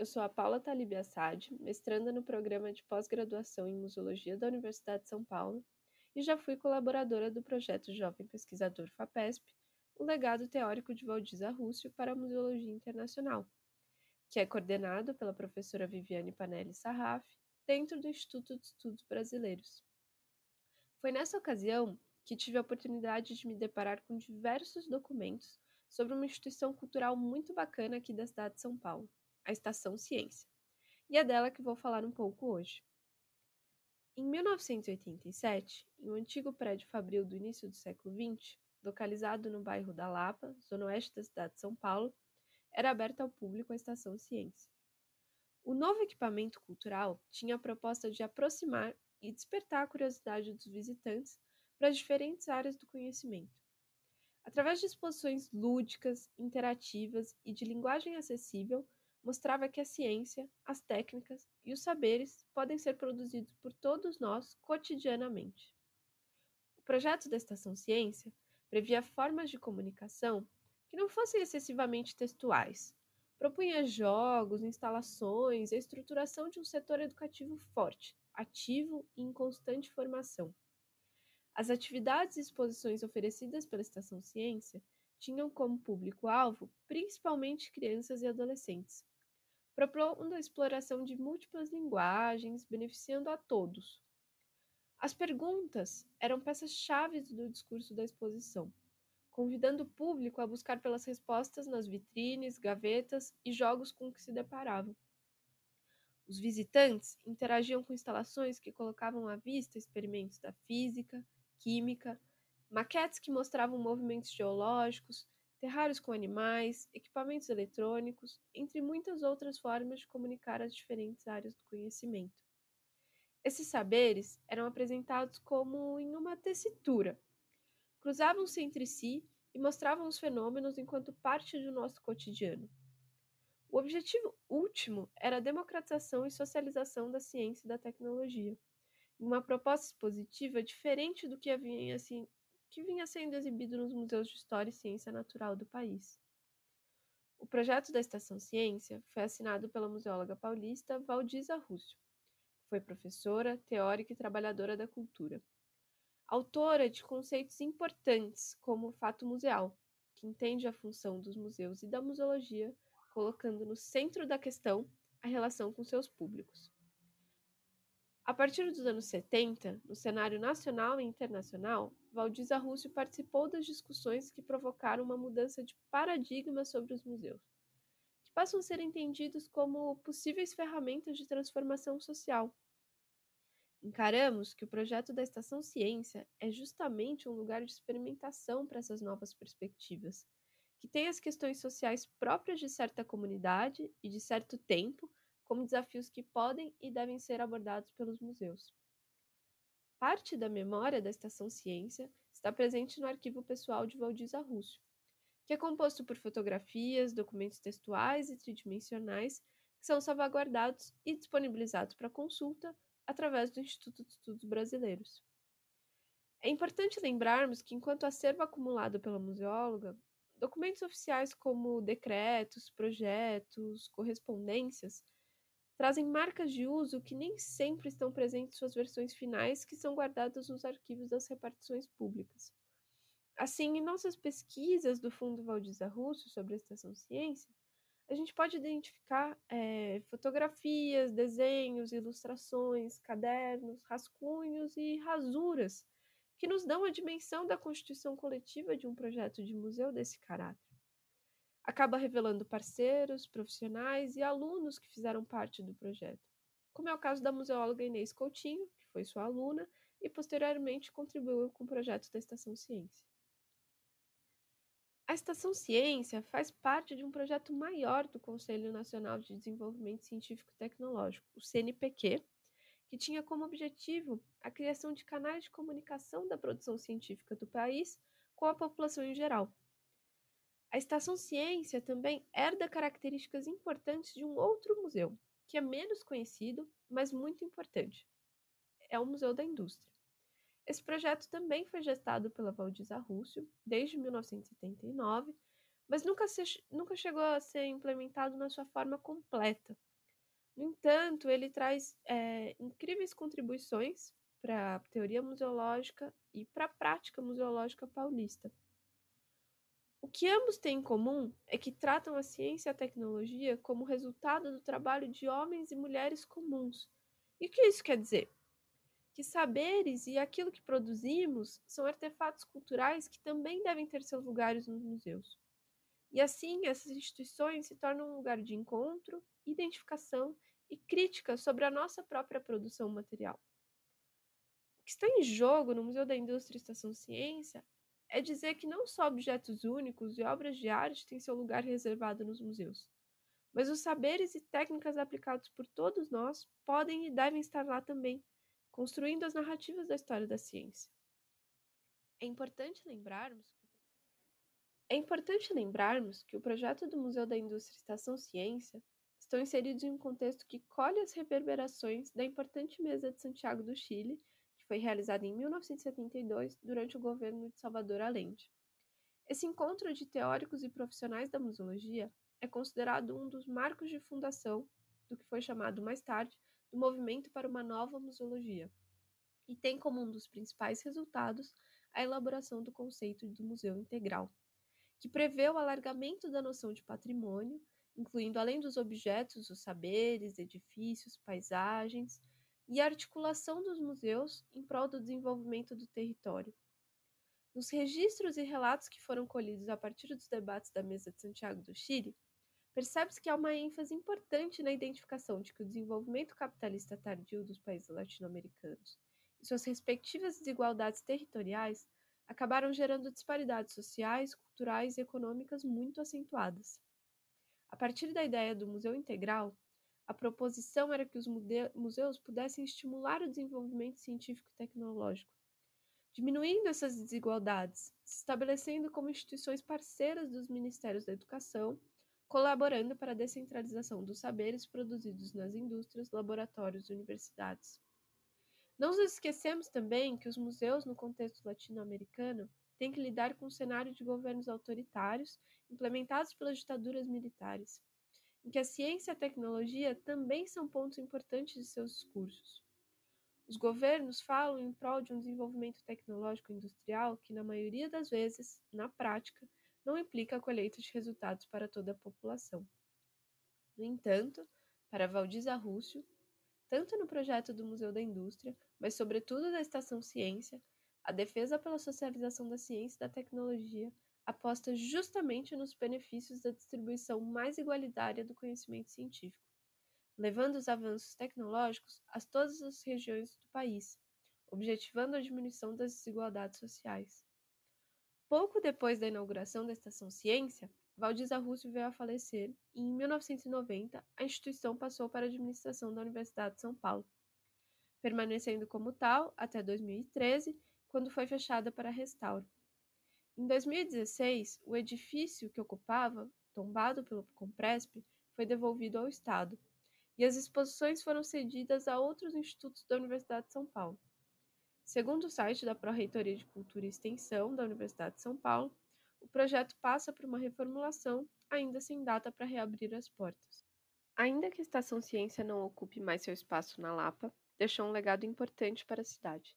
Eu sou a Paula Talib Assad, mestranda no programa de pós-graduação em Museologia da Universidade de São Paulo e já fui colaboradora do projeto Jovem Pesquisador FAPESP, o legado teórico de Valdiza Rússio para a Museologia Internacional, que é coordenado pela professora Viviane Panelli Sarraf, dentro do Instituto de Estudos Brasileiros. Foi nessa ocasião que tive a oportunidade de me deparar com diversos documentos sobre uma instituição cultural muito bacana aqui da cidade de São Paulo, a Estação Ciência. E é dela que vou falar um pouco hoje. Em 1987, em um antigo prédio fabril do início do século XX, localizado no bairro da Lapa, zona oeste da cidade de São Paulo, era aberta ao público a Estação Ciência. O novo equipamento cultural tinha a proposta de aproximar e despertar a curiosidade dos visitantes para as diferentes áreas do conhecimento. Através de exposições lúdicas, interativas e de linguagem acessível, mostrava que a ciência, as técnicas e os saberes podem ser produzidos por todos nós cotidianamente. O projeto da Estação Ciência previa formas de comunicação que não fossem excessivamente textuais. Propunha jogos, instalações e a estruturação de um setor educativo forte, ativo e em constante formação. As atividades e exposições oferecidas pela Estação Ciência tinham como público-alvo principalmente crianças e adolescentes, propondo a exploração de múltiplas linguagens, beneficiando a todos. As perguntas eram peças-chave do discurso da exposição, convidando o público a buscar pelas respostas nas vitrines, gavetas e jogos com que se deparavam. Os visitantes interagiam com instalações que colocavam à vista experimentos da física, química, maquetes que mostravam movimentos geológicos, terrários com animais, equipamentos eletrônicos, entre muitas outras formas de comunicar as diferentes áreas do conhecimento. Esses saberes eram apresentados como em uma tessitura. Cruzavam-se entre si e mostravam os fenômenos enquanto parte do nosso cotidiano. O objetivo último era a democratização e socialização da ciência e da tecnologia, uma proposta expositiva diferente do que havia assim, que vinha sendo exibido nos museus de História e Ciência Natural do país. O projeto da Estação Ciência foi assinado pela museóloga paulista Valdiza Rússio. Foi professora, teórica e trabalhadora da cultura. Autora de conceitos importantes como o fato museal, que entende a função dos museus e da museologia, colocando no centro da questão a relação com seus públicos. A partir dos anos 70, no cenário nacional e internacional, Valdiza Rússio participou das discussões que provocaram uma mudança de paradigma sobre os museus, que passam a ser entendidos como possíveis ferramentas de transformação social. Encaramos que o projeto da Estação Ciência é justamente um lugar de experimentação para essas novas perspectivas, que tem as questões sociais próprias de certa comunidade e de certo tempo como desafios que podem e devem ser abordados pelos museus. Parte da memória da Estação Ciência está presente no arquivo pessoal de Valdiza Rússio, que é composto por fotografias, documentos textuais e tridimensionais que são salvaguardados e disponibilizados para consulta através do Instituto de Estudos Brasileiros. É importante lembrarmos que, enquanto acervo acumulado pela museóloga, documentos oficiais como decretos, projetos, correspondências trazem marcas de uso que nem sempre estão presentes em suas versões finais, que são guardadas nos arquivos das repartições públicas. Assim, em nossas pesquisas do Fundo Valdiza Russo sobre a Estação Ciência, a gente pode identificar é, fotografias, desenhos, ilustrações, cadernos, rascunhos e rasuras que nos dão a dimensão da constituição coletiva de um projeto de museu desse caráter acaba revelando parceiros, profissionais e alunos que fizeram parte do projeto, como é o caso da museóloga Inês Coutinho, que foi sua aluna e posteriormente contribuiu com o projeto da Estação Ciência. A Estação Ciência faz parte de um projeto maior do Conselho Nacional de Desenvolvimento Científico e Tecnológico, o CNPq, que tinha como objetivo a criação de canais de comunicação da produção científica do país com a população em geral. A Estação Ciência também herda características importantes de um outro museu, que é menos conhecido, mas muito importante. É o Museu da Indústria. Esse projeto também foi gestado pela Valdisa Rússio desde 1979, mas nunca, se, nunca chegou a ser implementado na sua forma completa. No entanto, ele traz é, incríveis contribuições para a teoria museológica e para a prática museológica paulista. O que ambos têm em comum é que tratam a ciência e a tecnologia como resultado do trabalho de homens e mulheres comuns. E o que isso quer dizer? Que saberes e aquilo que produzimos são artefatos culturais que também devem ter seus lugares nos museus. E assim, essas instituições se tornam um lugar de encontro, identificação e crítica sobre a nossa própria produção material. O que está em jogo no Museu da Indústria e Estação Ciência é dizer que não só objetos únicos e obras de arte têm seu lugar reservado nos museus, mas os saberes e técnicas aplicados por todos nós podem e devem estar lá também, construindo as narrativas da história da ciência. É importante lembrarmos é importante lembrarmos que o projeto do Museu da Indústria Estação Ciência estão inseridos em um contexto que colhe as reverberações da importante mesa de Santiago do Chile foi realizada em 1972 durante o governo de Salvador Allende. Esse encontro de teóricos e profissionais da museologia é considerado um dos marcos de fundação do que foi chamado mais tarde do movimento para uma nova museologia, e tem como um dos principais resultados a elaboração do conceito do museu integral, que prevê o alargamento da noção de patrimônio, incluindo além dos objetos, os saberes, edifícios, paisagens, e a articulação dos museus em prol do desenvolvimento do território. Nos registros e relatos que foram colhidos a partir dos debates da Mesa de Santiago do Chile, percebe-se que há uma ênfase importante na identificação de que o desenvolvimento capitalista tardio dos países latino-americanos e suas respectivas desigualdades territoriais acabaram gerando disparidades sociais, culturais e econômicas muito acentuadas. A partir da ideia do museu integral, a proposição era que os museus pudessem estimular o desenvolvimento científico e tecnológico, diminuindo essas desigualdades, se estabelecendo como instituições parceiras dos ministérios da educação, colaborando para a descentralização dos saberes produzidos nas indústrias, laboratórios e universidades. Não nos esquecemos também que os museus, no contexto latino-americano, têm que lidar com um cenário de governos autoritários implementados pelas ditaduras militares em que a ciência e a tecnologia também são pontos importantes de seus discursos. Os governos falam em prol de um desenvolvimento tecnológico industrial que, na maioria das vezes, na prática, não implica a colheita de resultados para toda a população. No entanto, para Valdisa Rússio, tanto no projeto do Museu da Indústria, mas sobretudo da Estação Ciência, a defesa pela socialização da ciência e da tecnologia aposta justamente nos benefícios da distribuição mais igualitária do conhecimento científico, levando os avanços tecnológicos a todas as regiões do país, objetivando a diminuição das desigualdades sociais. Pouco depois da inauguração da Estação Ciência, Valdiza Russo veio a falecer e, em 1990, a instituição passou para a administração da Universidade de São Paulo, permanecendo como tal até 2013, quando foi fechada para restauro. Em 2016, o edifício que ocupava, tombado pelo Compresp, foi devolvido ao Estado, e as exposições foram cedidas a outros institutos da Universidade de São Paulo. Segundo o site da Pró-Reitoria de Cultura e Extensão da Universidade de São Paulo, o projeto passa por uma reformulação, ainda sem data para reabrir as portas. Ainda que a Estação Ciência não ocupe mais seu espaço na Lapa, deixou um legado importante para a cidade,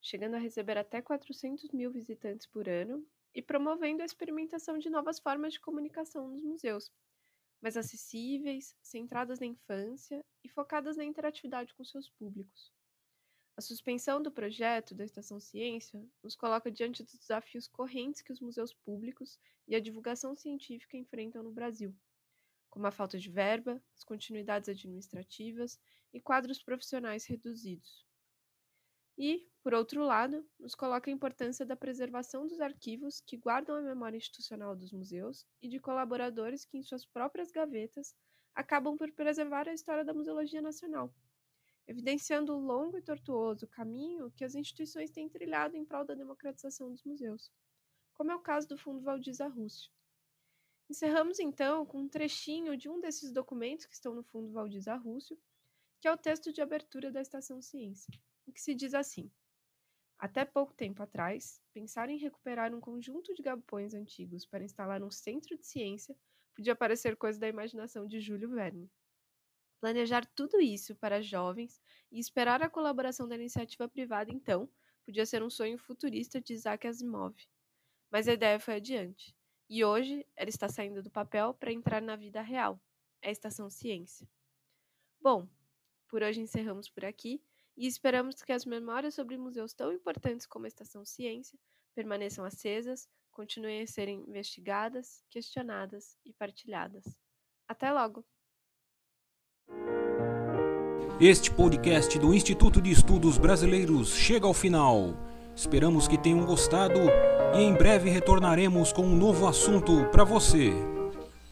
chegando a receber até 400 mil visitantes por ano e promovendo a experimentação de novas formas de comunicação nos museus, mais acessíveis, centradas na infância e focadas na interatividade com seus públicos. A suspensão do projeto da Estação Ciência nos coloca diante dos desafios correntes que os museus públicos e a divulgação científica enfrentam no Brasil, como a falta de verba, as continuidades administrativas e quadros profissionais reduzidos. E, por outro lado, nos coloca a importância da preservação dos arquivos que guardam a memória institucional dos museus e de colaboradores que, em suas próprias gavetas, acabam por preservar a história da museologia nacional, evidenciando o longo e tortuoso caminho que as instituições têm trilhado em prol da democratização dos museus, como é o caso do Fundo Valdiza Rússio. Encerramos então com um trechinho de um desses documentos que estão no Fundo Valdiza Rússio, que é o texto de abertura da Estação Ciência, em que se diz assim: Até pouco tempo atrás, pensar em recuperar um conjunto de galpões antigos para instalar um centro de ciência podia parecer coisa da imaginação de Júlio Verne. Planejar tudo isso para jovens e esperar a colaboração da iniciativa privada, então, podia ser um sonho futurista de Isaac Asimov. Mas a ideia foi adiante e hoje ela está saindo do papel para entrar na vida real, é a Estação Ciência. Bom, por hoje encerramos por aqui e esperamos que as memórias sobre museus tão importantes como a Estação Ciência permaneçam acesas, continuem a serem investigadas, questionadas e partilhadas. Até logo! Este podcast do Instituto de Estudos Brasileiros chega ao final. Esperamos que tenham gostado e em breve retornaremos com um novo assunto para você.